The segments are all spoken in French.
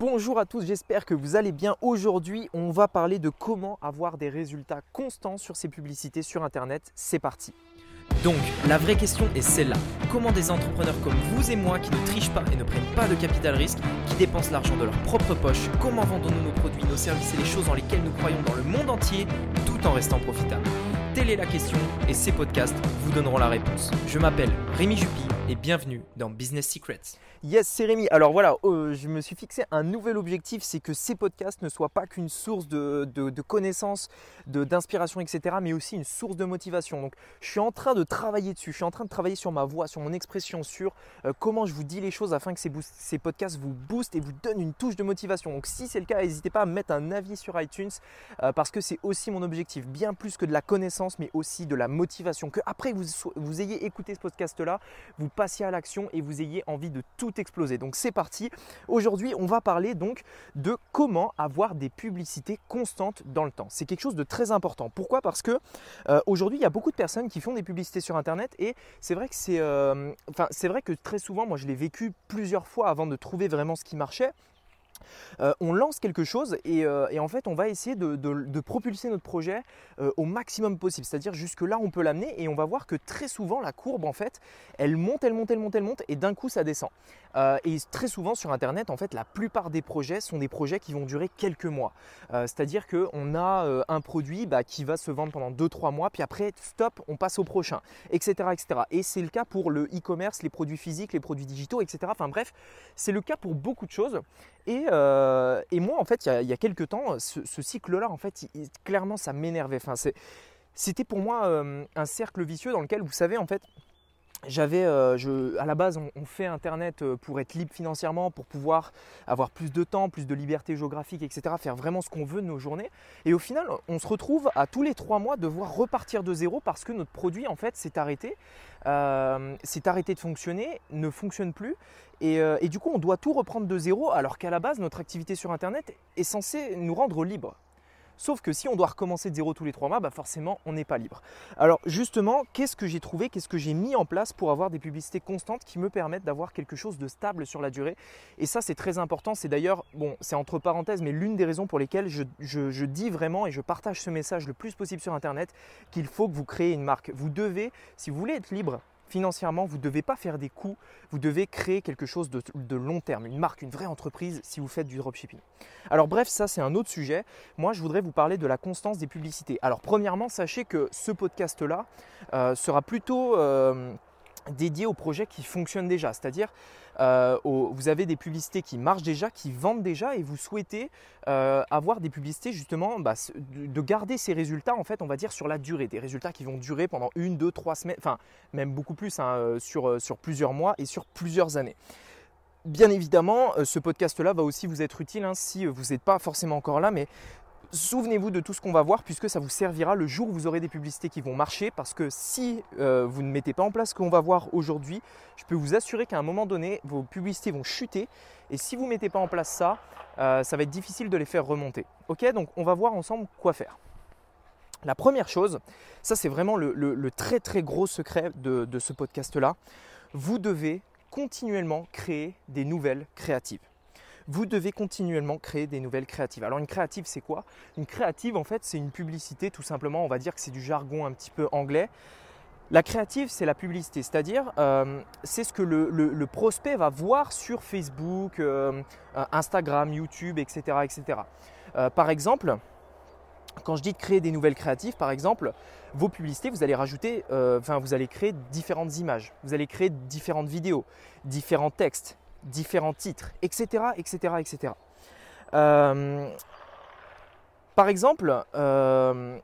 Bonjour à tous, j'espère que vous allez bien. Aujourd'hui, on va parler de comment avoir des résultats constants sur ses publicités sur Internet. C'est parti. Donc, la vraie question est celle-là. Comment des entrepreneurs comme vous et moi qui ne trichent pas et ne prennent pas de capital risque, qui dépensent l'argent de leur propre poche, comment vendons-nous nos produits, nos services et les choses dans lesquelles nous croyons dans le monde entier, tout en restant profitables? Telle est la question et ces podcasts vous donneront la réponse. Je m'appelle Rémi Jupy et bienvenue dans Business Secrets. Yes, c'est Rémi. Alors voilà, euh, je me suis fixé un nouvel objectif, c'est que ces podcasts ne soient pas qu'une source de, connaissances, d'inspiration, etc., mais aussi une source de motivation. Donc je suis en train de travailler dessus, je suis en train de travailler sur ma voix, sur mon expression, sur euh, comment je vous dis les choses afin que ces, ces, podcasts vous boostent et vous donnent une touche de motivation. Donc si c'est le cas, n'hésitez pas à mettre un avis sur iTunes euh, parce que c'est aussi mon objectif, bien plus que de la connaissance, mais aussi de la motivation. Que après vous, vous ayez écouté ce podcast-là, vous passiez à l'action et vous ayez envie de tout exploser. Donc c'est parti. Aujourd'hui, on va parler donc de comment avoir des publicités constantes dans le temps. C'est quelque chose de très important. Pourquoi? Parce que euh, aujourd'hui, il y a beaucoup de personnes qui font des publicités sur Internet et c'est vrai que c'est, euh, enfin, c'est vrai que très souvent, moi, je l'ai vécu plusieurs fois avant de trouver vraiment ce qui marchait. Euh, on lance quelque chose et, euh, en fait on va essayer de, propulser notre projet euh, au maximum possible. C'est-à-dire jusque là on peut l'amener et on va voir que très souvent la courbe en fait elle monte, elle monte, elle monte, elle monte et d'un coup ça descend. et très souvent sur internet en fait la plupart des projets sont des projets qui vont durer quelques mois. C'est-à-dire qu'on a un produit bah, qui va se vendre pendant 2-3 mois puis après stop on passe au prochain etc. etc. Et c'est le cas pour le e-commerce, les produits physiques, les produits digitaux etc. Enfin bref c'est le cas pour beaucoup de choses. Et, euh, et moi, en fait, il y a, quelques temps, ce, cycle-là, en fait, clairement, ça m'énervait. Enfin, c'était pour moi euh, un cercle vicieux dans lequel, vous savez, en fait, j'avais, euh, à la base, on, fait Internet euh, pour être libre financièrement, pour pouvoir avoir plus de temps, plus de liberté géographique, etc., faire vraiment ce qu'on veut de nos journées. Et au final, on se retrouve à tous les trois mois devoir repartir de zéro parce que notre produit, en fait, s'est arrêté, euh, s'est arrêté de fonctionner, ne fonctionne plus. Et, et du coup, on doit tout reprendre de zéro alors qu'à la base, notre activité sur Internet est censée nous rendre libres. Sauf que si on doit recommencer de zéro tous les trois mois, bah forcément on n'est pas libre. Alors justement, qu'est-ce que j'ai trouvé, qu'est-ce que j'ai mis en place pour avoir des publicités constantes qui me permettent d'avoir quelque chose de stable sur la durée? Et ça c'est très important, c'est d'ailleurs, bon c'est entre parenthèses, mais l'une des raisons pour lesquelles je, dis vraiment et je partage ce message le plus possible sur Internet qu'il faut que vous créez une marque. Vous devez, si vous voulez être libre, financièrement, vous ne devez pas faire des coûts, vous devez créer quelque chose de, long terme, une marque, une vraie entreprise si vous faites du dropshipping. Alors bref, ça c'est un autre sujet. Moi, je voudrais vous parler de la constance des publicités. Alors premièrement, sachez que ce podcast-là euh, sera plutôt... Euh, dédié aux projets qui fonctionnent déjà, c'est-à-dire euh, vous avez des publicités qui marchent déjà, qui vendent déjà et vous souhaitez euh, avoir des publicités justement, bah, de garder ces résultats en fait on va dire sur la durée, des résultats qui vont durer pendant une, deux, trois semaines, enfin même beaucoup plus hein, euh, sur, plusieurs mois et sur plusieurs années. Bien évidemment, ce podcast-là va aussi vous être utile hein, si vous n'êtes pas forcément encore là, mais Souvenez-vous de tout ce qu'on va voir puisque ça vous servira le jour où vous aurez des publicités qui vont marcher parce que si euh, vous ne mettez pas en place ce qu'on va voir aujourd'hui, je peux vous assurer qu'à un moment donné, vos publicités vont chuter et si vous ne mettez pas en place ça, euh, ça va être difficile de les faire remonter. Ok, donc on va voir ensemble quoi faire. La première chose, ça c'est vraiment le, très très gros secret de ce podcast-là, vous devez continuellement créer des nouvelles créatives vous devez continuellement créer des nouvelles créatives. Alors une créative, c'est quoi? Une créative, en fait, c'est une publicité, tout simplement, on va dire que c'est du jargon un petit peu anglais. La créative, c'est la publicité, c'est-à-dire euh, c'est ce que le, prospect va voir sur Facebook, euh, Instagram, YouTube, etc. etc. Euh, par exemple, quand je dis de créer des nouvelles créatives, par exemple, vos publicités, vous allez rajouter, enfin, vous allez créer différentes images, vous allez créer différentes vidéos, différents textes, différents titres, etc. etc., etc. par exemple, euh,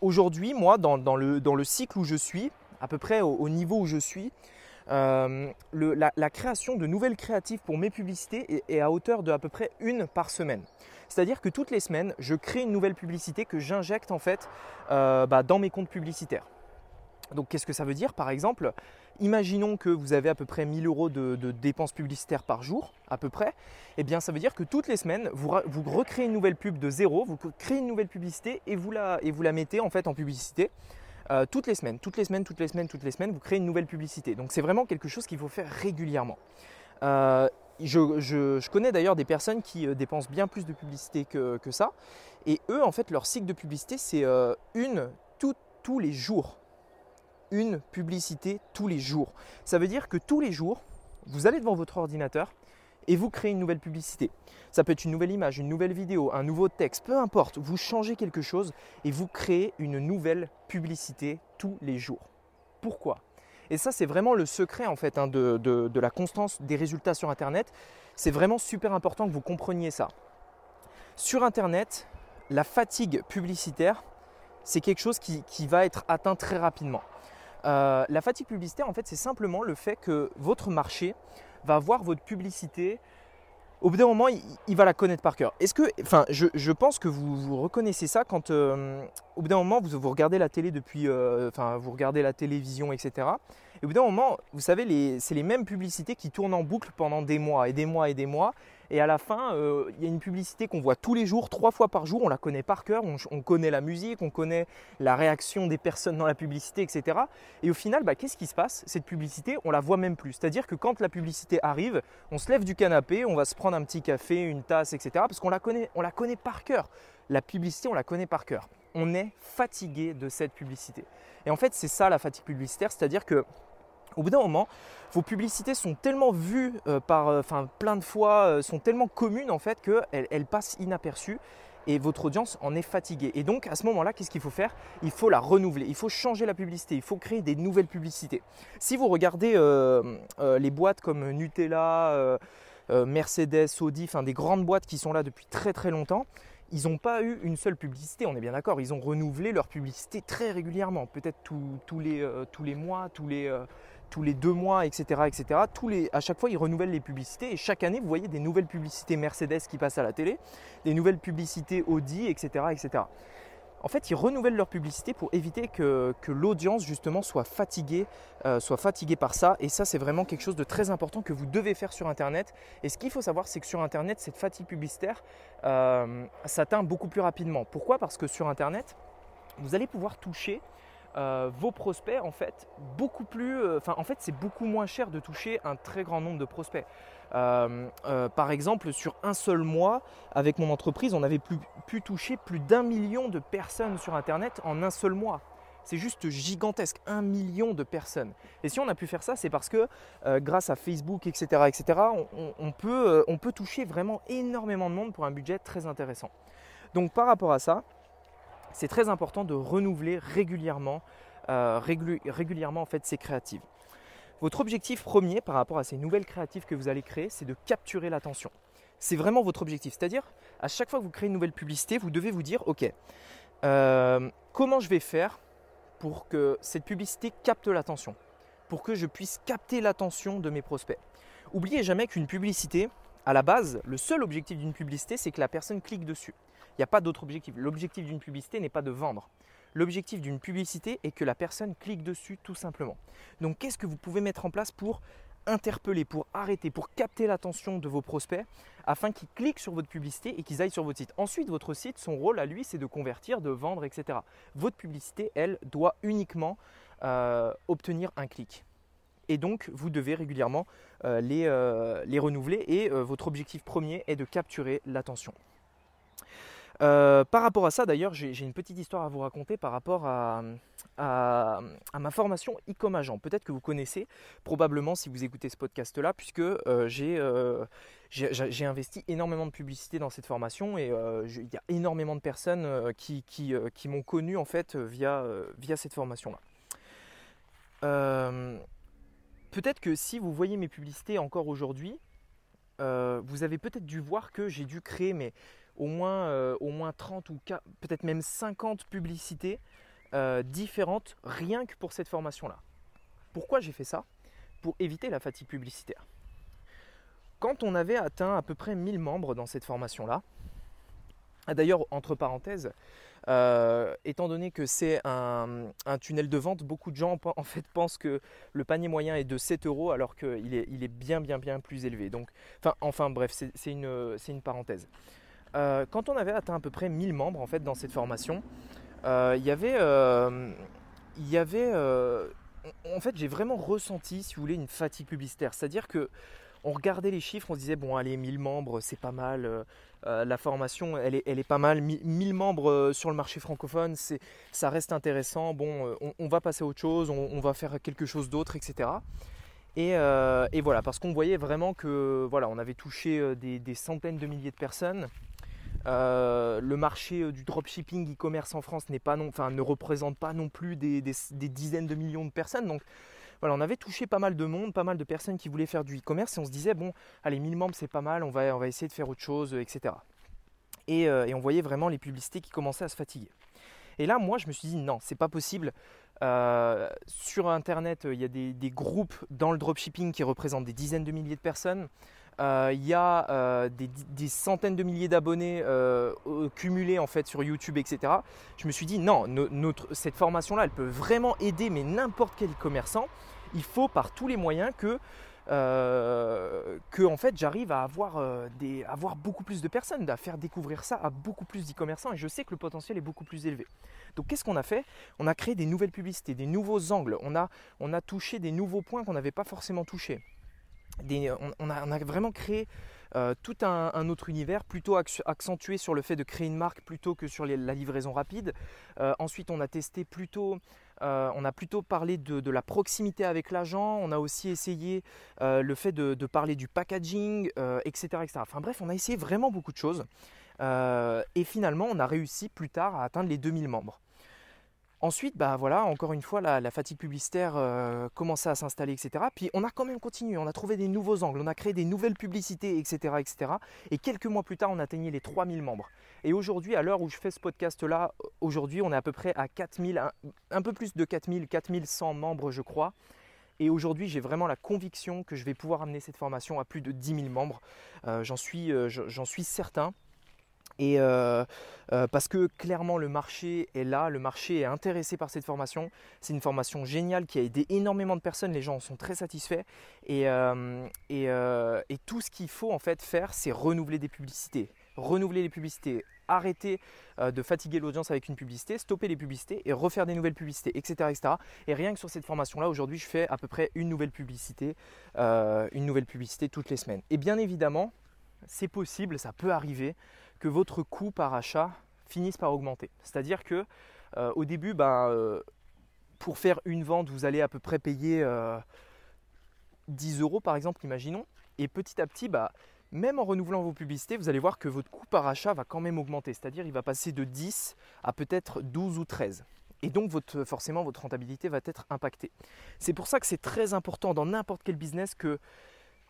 aujourd'hui, moi, dans, le, cycle où je suis, à peu près au, niveau où je suis, euh, la, création de nouvelles créatives pour mes publicités est, à hauteur de à peu près une par semaine. C'est-à-dire que toutes les semaines, je crée une nouvelle publicité que j'injecte en fait euh, bah, dans mes comptes publicitaires. Donc qu'est-ce que ça veut dire? Par exemple, imaginons que vous avez à peu près 1000 euros de, dépenses publicitaires par jour, à peu près. Eh bien, ça veut dire que toutes les semaines, vous, recréez une nouvelle pub de zéro, vous créez une nouvelle publicité et vous la, mettez en fait en publicité. Euh, toutes les semaines, toutes les semaines, toutes les semaines, toutes les semaines, vous créez une nouvelle publicité. Donc c'est vraiment quelque chose qu'il faut faire régulièrement. Euh, je, connais d'ailleurs des personnes qui euh, dépensent bien plus de publicité que, ça. Et eux, en fait, leur cycle de publicité, c'est une tous les jours. Une publicité tous les jours. Ça veut dire que tous les jours, vous allez devant votre ordinateur et vous créez une nouvelle publicité. Ça peut être une nouvelle image, une nouvelle vidéo, un nouveau texte, peu importe. Vous changez quelque chose et vous créez une nouvelle publicité tous les jours. Pourquoi? Et ça, c'est vraiment le secret en fait hein, de, la constance des résultats sur Internet. C'est vraiment super important que vous compreniez ça. Sur Internet, la fatigue publicitaire, c'est quelque chose qui, va être atteint très rapidement. Euh, la fatigue publicitaire, en fait, c'est simplement le fait que votre marché va voir votre publicité. Au bout d'un moment, il, va la connaître par cœur. Est-ce que, enfin, je, pense que vous, vous reconnaissez ça quand, euh, au bout d'un moment, vous, regardez la télé depuis, euh, enfin, vous regardez la télévision, etc. Et au bout d'un moment, vous savez, c'est les mêmes publicités qui tournent en boucle pendant des mois et des mois et des mois. Et à la fin, euh, il y a une publicité qu'on voit tous les jours, trois fois par jour, on la connaît par cœur, on, connaît la musique, on connaît la réaction des personnes dans la publicité, etc. Et au final, bah, qu'est-ce qui se passe? Cette publicité, on la voit même plus. C'est-à-dire que quand la publicité arrive, on se lève du canapé, on va se prendre un petit café, une tasse, etc. Parce qu'on la connaît, on la connaît par cœur. La publicité, on la connaît par cœur. On est fatigué de cette publicité. Et en fait, c'est ça la fatigue publicitaire, c'est-à-dire que au bout d'un moment, vos publicités sont tellement vues euh, par, euh, plein de fois, euh, sont tellement communes en fait qu'elles elles passent inaperçues et votre audience en est fatiguée. Et donc à ce moment-là, qu'est-ce qu'il faut faire? Il faut la renouveler, il faut changer la publicité, il faut créer des nouvelles publicités. Si vous regardez les boîtes comme Nutella, Mercedes, Audi, enfin des grandes boîtes qui sont là depuis très très longtemps, ils n'ont pas eu une seule publicité, on est bien d'accord, ils ont renouvelé leur publicité très régulièrement, peut-être tous, les, tous les mois, tous les tous les deux mois, etc. etc. À chaque fois, ils renouvellent les publicités et chaque année, vous voyez des nouvelles publicités Mercedes qui passent à la télé, des nouvelles publicités Audi, etc. etc. En fait, ils renouvellent leur publicité pour éviter que, l'audience justement soit fatiguée, euh, soit fatiguée par ça. Et ça, c'est vraiment quelque chose de très important que vous devez faire sur Internet. Et ce qu'il faut savoir, c'est que sur Internet, cette fatigue publicitaire euh, s'atteint beaucoup plus rapidement. Pourquoi? Parce que sur Internet, vous allez pouvoir toucher euh, vos prospects en fait beaucoup plus euh, enfin en fait c'est beaucoup moins cher de toucher un très grand nombre de prospects euh, par exemple sur un seul mois avec mon entreprise on avait pu toucher plus d'un million de personnes sur internet en un seul mois c'est juste gigantesque, un million de personnes. Et si on a pu faire ça, c'est parce que grâce à Facebook, etc., etc., on, peut, on peut toucher vraiment énormément de monde pour un budget très intéressant. Donc par rapport à ça, c'est très important de renouveler régulièrement, euh, régulièrement en fait, ces créatives. Votre objectif premier par rapport à ces nouvelles créatives que vous allez créer, c'est de capturer l'attention. C'est vraiment votre objectif. C'est-à-dire, à chaque fois que vous créez une nouvelle publicité, vous devez vous dire, OK, euh, comment je vais faire pour que cette publicité capte l'attention Pour que je puisse capter l'attention de mes prospects? Oubliez jamais qu'une publicité, à la base, le seul objectif d'une publicité, c'est que la personne clique dessus. Il n'y a pas d'autre objectif. L'objectif d'une publicité n'est pas de vendre. L'objectif d'une publicité est que la personne clique dessus tout simplement. Donc qu'est-ce que vous pouvez mettre en place pour interpeller, pour arrêter, pour capter l'attention de vos prospects afin qu'ils cliquent sur votre publicité et qu'ils aillent sur votre site? Ensuite, votre site, son rôle à lui, c'est de convertir, de vendre, etc. Votre publicité, elle, doit uniquement euh, obtenir un clic. Et donc, vous devez régulièrement euh, euh, les, renouveler et votre objectif premier est de capturer l'attention. Euh, par rapport à ça, d'ailleurs, j'ai une petite histoire à vous raconter par rapport à, ma formation e-com agent. Peut-être que vous connaissez, probablement si vous écoutez ce podcast-là, puisque euh, euh, j'ai investi énormément de publicité dans cette formation et il y a énormément de personnes qui, m'ont connu en fait via, via cette formation-là. peut-être que si vous voyez mes publicités encore aujourd'hui, vous avez peut-être dû voir que j'ai dû créer mes au moins, euh, au moins 30 ou peut-être même 50 publicités euh, différentes rien que pour cette formation-là. Pourquoi j'ai fait ça? Pour éviter la fatigue publicitaire. Quand on avait atteint à peu près 1000 membres dans cette formation-là, ah, D'ailleurs, entre parenthèses, euh, étant donné que c'est un, tunnel de vente, beaucoup de gens en fait pensent que le panier moyen est de 7 euros alors qu'il est, bien bien bien plus élevé. Donc, enfin, bref, c'est une parenthèse. Euh, quand on avait atteint à peu près 1000 membres en fait dans cette formation, euh, il y avait, euh, y avait en fait j'ai vraiment ressenti si vous voulez une fatigue publicitaire. C'est-à-dire que on regardait les chiffres, on se disait bon allez 1000 membres c'est pas mal, la formation elle est, elle est, pas mal, 1000 membres sur le marché francophone ça reste intéressant, bon on, va passer à autre chose, on, va faire quelque chose d'autre etc. Et, voilà parce qu'on voyait vraiment que voilà on avait touché des centaines de milliers de personnes euh, le marché euh, du dropshipping e-commerce en France n'est pas non, enfin, ne représente pas non plus des, dizaines de millions de personnes. Donc voilà, on avait touché pas mal de monde, pas mal de personnes qui voulaient faire du e-commerce et on se disait bon, allez 1000 membres c'est pas mal, on va, on va essayer de faire autre chose, etc. Euh, et, on voyait vraiment les publicités qui commençaient à se fatiguer. Et là, moi, je me suis dit non, c'est pas possible. Sur Internet, il y a des, groupes dans le dropshipping qui représentent des dizaines de milliers de personnes. Euh, il y a euh, des, centaines de milliers d'abonnés euh, cumulés en fait sur YouTube, etc. Je me suis dit non, cette formation-là, elle peut vraiment aider mais n'importe quel commerçant. Il faut par tous les moyens que que en fait j'arrive à avoir, avoir beaucoup plus de personnes, à faire découvrir ça à beaucoup plus d'e-commerçants et je sais que le potentiel est beaucoup plus élevé. Donc qu'est-ce qu'on a fait? On a créé des nouvelles publicités, des nouveaux angles, on a, on a touché des nouveaux points qu'on n'avait pas forcément touchés on, a, vraiment créé euh, tout un, autre univers, plutôt accentué sur le fait de créer une marque plutôt que sur la livraison rapide. Euh, ensuite, on a testé plutôt, euh, on a plutôt parlé de, la proximité avec l'agent. On a aussi essayé le fait de, parler du packaging, etc., etc. Enfin bref, on a essayé vraiment beaucoup de choses. et finalement, on a réussi plus tard à atteindre les 2000 membres. Ensuite, bah voilà, encore une fois, la, fatigue publicitaire euh, commençait à s'installer, etc. Puis on a quand même continué, on a trouvé des nouveaux angles, on a créé des nouvelles publicités, etc. etc. Et quelques mois plus tard, on atteignait les 3000 membres. Et aujourd'hui, à l'heure où je fais ce podcast-là, aujourd'hui, on est à peu près à 4000, un, peu plus de 4000, 4100 membres, je crois. Et aujourd'hui, j'ai vraiment la conviction que je vais pouvoir amener cette formation à plus de 10 000 membres. Euh, j'en suis, euh, j'en suis certain. Et euh, euh, parce que clairement le marché est là, le marché est intéressé par cette formation. C'est une formation géniale qui a aidé énormément de personnes, les gens en sont très satisfaits. Et, euh, et, tout ce qu'il faut en fait faire, c'est renouveler des publicités. Renouveler les publicités, arrêter de fatiguer l'audience avec une publicité, stopper les publicités et refaire des nouvelles publicités, etc. etc. Et rien que sur cette formation-là, aujourd'hui, je fais à peu près une nouvelle publicité, une nouvelle publicité toutes les semaines. Et bien évidemment, c'est possible, ça peut arriver que votre coût par achat finisse par augmenter. C'est-à-dire que euh, au début, ben, euh, pour faire une vente, vous allez à peu près payer 10 euh, euros par exemple, imaginons. Et petit à petit, bah, même en renouvelant vos publicités, vous allez voir que votre coût par achat va quand même augmenter. C'est-à-dire il va passer de 10 à peut-être 12 ou 13. Et donc votre, forcément votre rentabilité va être impactée. C'est pour ça que c'est très important dans n'importe quel business que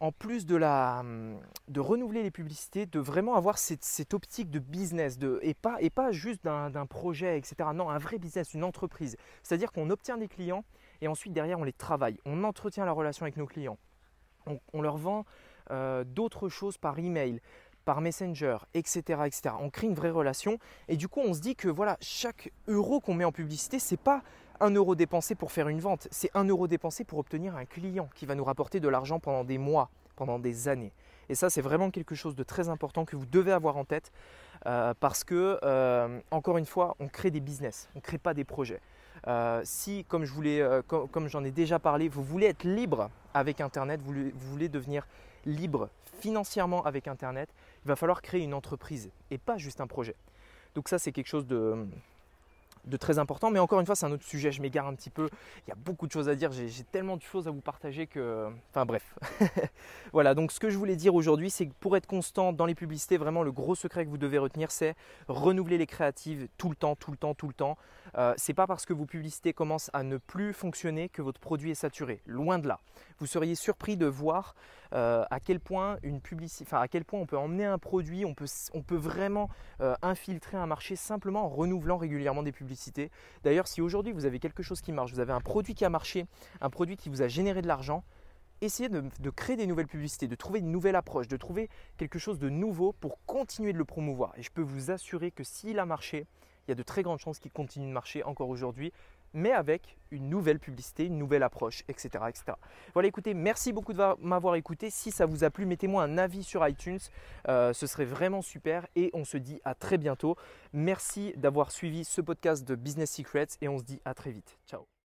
en plus de, la, de renouveler les publicités, de vraiment avoir cette, optique de business et, pas, et pas juste d'un projet, etc. Non, un vrai business, une entreprise. C'est-à-dire qu'on obtient des clients et ensuite derrière on les travaille. On entretient la relation avec nos clients. On, leur vend euh, d'autres choses par email, par Messenger, etc., etc. On crée une vraie relation et du coup on se dit que voilà, chaque euro qu'on met en publicité, c'est pas un euro dépensé pour faire une vente, c'est un euro dépensé pour obtenir un client qui va nous rapporter de l'argent pendant des mois, pendant des années. Et ça, c'est vraiment quelque chose de très important que vous devez avoir en tête euh, parce que, euh, encore une fois, on crée des business, on ne crée pas des projets. Euh, si, comme je comme, j'en ai déjà parlé, vous voulez être libre avec Internet, vous voulez devenir libre financièrement avec Internet, il va falloir créer une entreprise et pas juste un projet. Donc ça, c'est quelque chose de, de très important. Mais encore une fois, c'est un autre sujet, je m'égare un petit peu. Il y a beaucoup de choses à dire, j'ai tellement de choses à vous partager que... Enfin bref. voilà, donc ce que je voulais dire aujourd'hui, c'est que pour être constant dans les publicités, vraiment le gros secret que vous devez retenir, c'est renouveler les créatives tout le temps, tout le temps, tout le temps. Euh, c'est pas parce que vos publicités commencent à ne plus fonctionner que votre produit est saturé. Loin de là. Vous seriez surpris de voir euh, à quel point une publicité, enfin à quel point on peut emmener un produit, on peut, vraiment euh, infiltrer un marché simplement en renouvelant régulièrement des publicités. D'ailleurs, si aujourd'hui vous avez quelque chose qui marche, vous avez un produit qui a marché, un produit qui vous a généré de l'argent, essayez de, de, créer des nouvelles publicités, de trouver une nouvelle approche, de trouver quelque chose de nouveau pour continuer de le promouvoir. Et je peux vous assurer que s'il a marché, il y a de très grandes chances qu'il continue de marcher encore aujourd'hui mais avec une nouvelle publicité, une nouvelle approche, etc. etc. Voilà, écoutez, merci beaucoup de m'avoir écouté. Si ça vous a plu, mettez-moi un avis sur iTunes, euh, ce serait vraiment super et on se dit à très bientôt. Merci d'avoir suivi ce podcast de Business Secrets et on se dit à très vite. Ciao